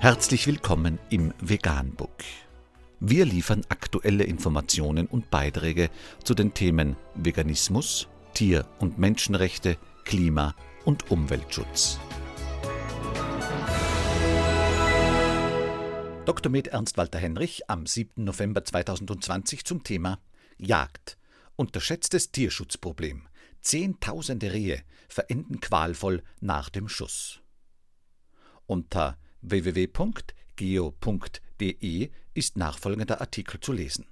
Herzlich willkommen im Veganbook. Wir liefern aktuelle Informationen und Beiträge zu den Themen Veganismus, Tier- und Menschenrechte, Klima- und Umweltschutz. Dr. Med Ernst Walter Henrich am 7. November 2020 zum Thema Jagd. Unterschätztes Tierschutzproblem. Zehntausende Rehe verenden qualvoll nach dem Schuss. Unter www.geo.de ist nachfolgender Artikel zu lesen.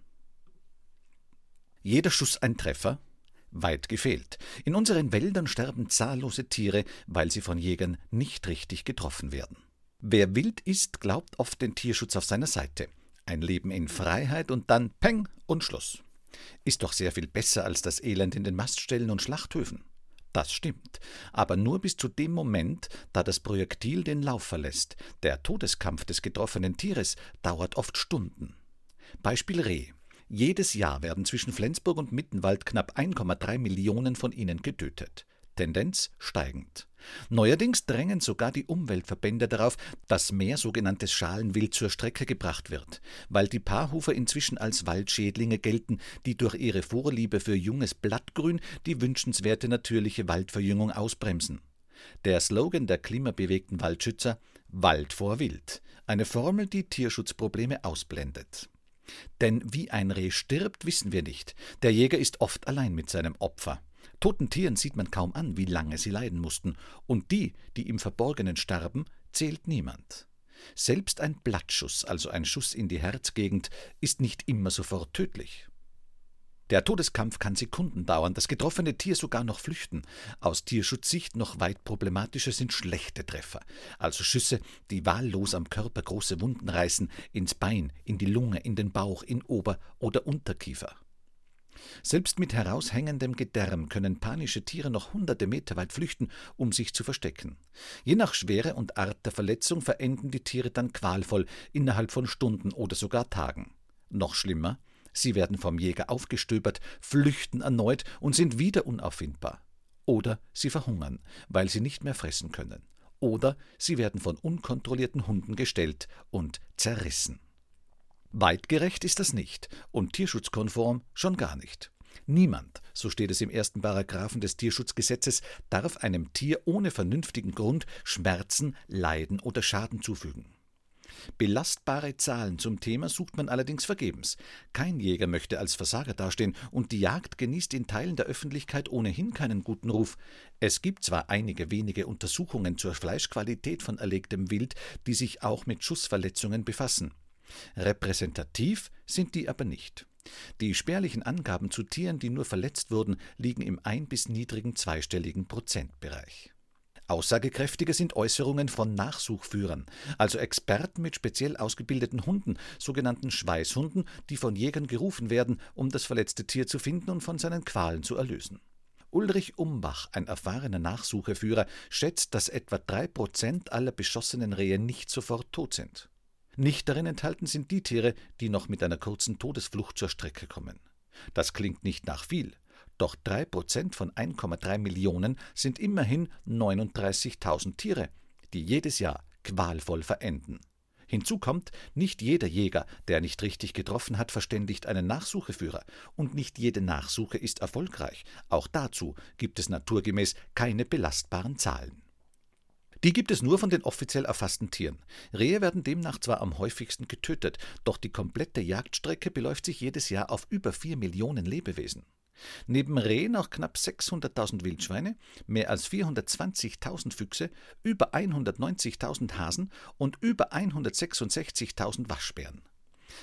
Jeder Schuss ein Treffer? Weit gefehlt. In unseren Wäldern sterben zahllose Tiere, weil sie von Jägern nicht richtig getroffen werden. Wer wild ist, glaubt oft den Tierschutz auf seiner Seite. Ein Leben in Freiheit und dann Peng und Schluss. Ist doch sehr viel besser als das Elend in den Maststellen und Schlachthöfen. Das stimmt, aber nur bis zu dem Moment, da das Projektil den Lauf verlässt. Der Todeskampf des getroffenen Tieres dauert oft Stunden. Beispiel Reh. Jedes Jahr werden zwischen Flensburg und Mittenwald knapp 1,3 Millionen von ihnen getötet. Tendenz steigend. Neuerdings drängen sogar die Umweltverbände darauf, dass mehr sogenanntes Schalenwild zur Strecke gebracht wird, weil die Paarhufer inzwischen als Waldschädlinge gelten, die durch ihre Vorliebe für junges Blattgrün die wünschenswerte natürliche Waldverjüngung ausbremsen. Der Slogan der klimabewegten Waldschützer Wald vor Wild, eine Formel, die Tierschutzprobleme ausblendet. Denn wie ein Reh stirbt, wissen wir nicht. Der Jäger ist oft allein mit seinem Opfer. Toten Tieren sieht man kaum an, wie lange sie leiden mussten, und die, die im Verborgenen starben, zählt niemand. Selbst ein Blattschuss, also ein Schuss in die Herzgegend, ist nicht immer sofort tödlich. Der Todeskampf kann Sekunden dauern, das getroffene Tier sogar noch flüchten. Aus Tierschutzsicht noch weit problematischer sind schlechte Treffer, also Schüsse, die wahllos am Körper große Wunden reißen, ins Bein, in die Lunge, in den Bauch, in Ober- oder Unterkiefer. Selbst mit heraushängendem Gedärm können panische Tiere noch hunderte Meter weit flüchten, um sich zu verstecken. Je nach Schwere und Art der Verletzung verenden die Tiere dann qualvoll innerhalb von Stunden oder sogar Tagen. Noch schlimmer, sie werden vom Jäger aufgestöbert, flüchten erneut und sind wieder unauffindbar. Oder sie verhungern, weil sie nicht mehr fressen können. Oder sie werden von unkontrollierten Hunden gestellt und zerrissen. Weitgerecht ist das nicht und tierschutzkonform schon gar nicht. Niemand, so steht es im ersten Paragraphen des Tierschutzgesetzes, darf einem Tier ohne vernünftigen Grund Schmerzen, Leiden oder Schaden zufügen. Belastbare Zahlen zum Thema sucht man allerdings vergebens. Kein Jäger möchte als Versager dastehen, und die Jagd genießt in Teilen der Öffentlichkeit ohnehin keinen guten Ruf. Es gibt zwar einige wenige Untersuchungen zur Fleischqualität von erlegtem Wild, die sich auch mit Schussverletzungen befassen. Repräsentativ sind die aber nicht. Die spärlichen Angaben zu Tieren, die nur verletzt wurden, liegen im ein- bis niedrigen zweistelligen Prozentbereich. Aussagekräftiger sind Äußerungen von Nachsuchführern, also Experten mit speziell ausgebildeten Hunden, sogenannten Schweißhunden, die von Jägern gerufen werden, um das verletzte Tier zu finden und von seinen Qualen zu erlösen. Ulrich Umbach, ein erfahrener Nachsucheführer, schätzt, dass etwa drei Prozent aller beschossenen Rehe nicht sofort tot sind. Nicht darin enthalten sind die Tiere, die noch mit einer kurzen Todesflucht zur Strecke kommen. Das klingt nicht nach viel, doch drei Prozent von 1,3 Millionen sind immerhin 39.000 Tiere, die jedes Jahr qualvoll verenden. Hinzu kommt, nicht jeder Jäger, der nicht richtig getroffen hat, verständigt einen Nachsucheführer, und nicht jede Nachsuche ist erfolgreich. Auch dazu gibt es naturgemäß keine belastbaren Zahlen. Die gibt es nur von den offiziell erfassten Tieren. Rehe werden demnach zwar am häufigsten getötet, doch die komplette Jagdstrecke beläuft sich jedes Jahr auf über 4 Millionen Lebewesen. Neben Rehen auch knapp 600.000 Wildschweine, mehr als 420.000 Füchse, über 190.000 Hasen und über 166.000 Waschbären.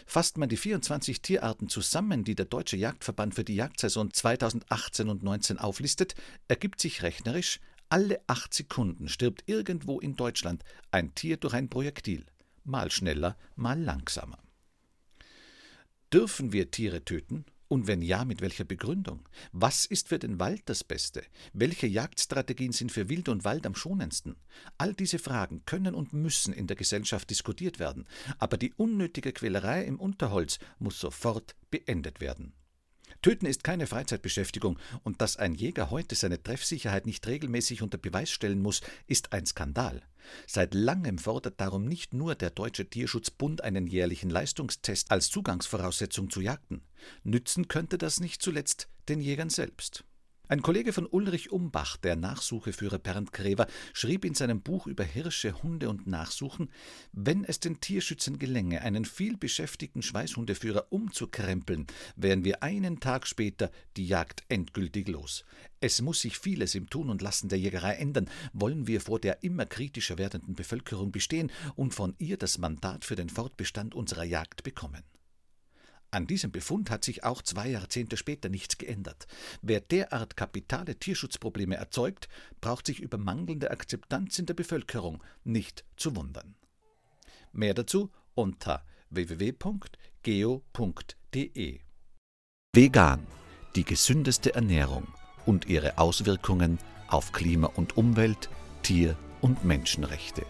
Fasst man die 24 Tierarten zusammen, die der Deutsche Jagdverband für die Jagdsaison 2018 und 19 auflistet, ergibt sich rechnerisch alle acht Sekunden stirbt irgendwo in Deutschland ein Tier durch ein Projektil, mal schneller, mal langsamer. Dürfen wir Tiere töten? Und wenn ja, mit welcher Begründung? Was ist für den Wald das Beste? Welche Jagdstrategien sind für Wild und Wald am schonendsten? All diese Fragen können und müssen in der Gesellschaft diskutiert werden, aber die unnötige Quälerei im Unterholz muss sofort beendet werden. Töten ist keine Freizeitbeschäftigung, und dass ein Jäger heute seine Treffsicherheit nicht regelmäßig unter Beweis stellen muss, ist ein Skandal. Seit langem fordert darum nicht nur der Deutsche Tierschutzbund einen jährlichen Leistungstest als Zugangsvoraussetzung zu Jagden. Nützen könnte das nicht zuletzt den Jägern selbst. Ein Kollege von Ulrich Umbach, der Nachsucheführer Bernd Krever, schrieb in seinem Buch über Hirsche, Hunde und Nachsuchen, wenn es den Tierschützern gelänge, einen vielbeschäftigten Schweißhundeführer umzukrempeln, wären wir einen Tag später die Jagd endgültig los. Es muss sich vieles im Tun und Lassen der Jägerei ändern, wollen wir vor der immer kritischer werdenden Bevölkerung bestehen und von ihr das Mandat für den Fortbestand unserer Jagd bekommen. An diesem Befund hat sich auch zwei Jahrzehnte später nichts geändert. Wer derart kapitale Tierschutzprobleme erzeugt, braucht sich über mangelnde Akzeptanz in der Bevölkerung nicht zu wundern. Mehr dazu unter www.geo.de. Vegan, die gesündeste Ernährung und ihre Auswirkungen auf Klima und Umwelt, Tier- und Menschenrechte.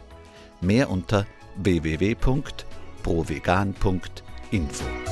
Mehr unter www.provegan.info.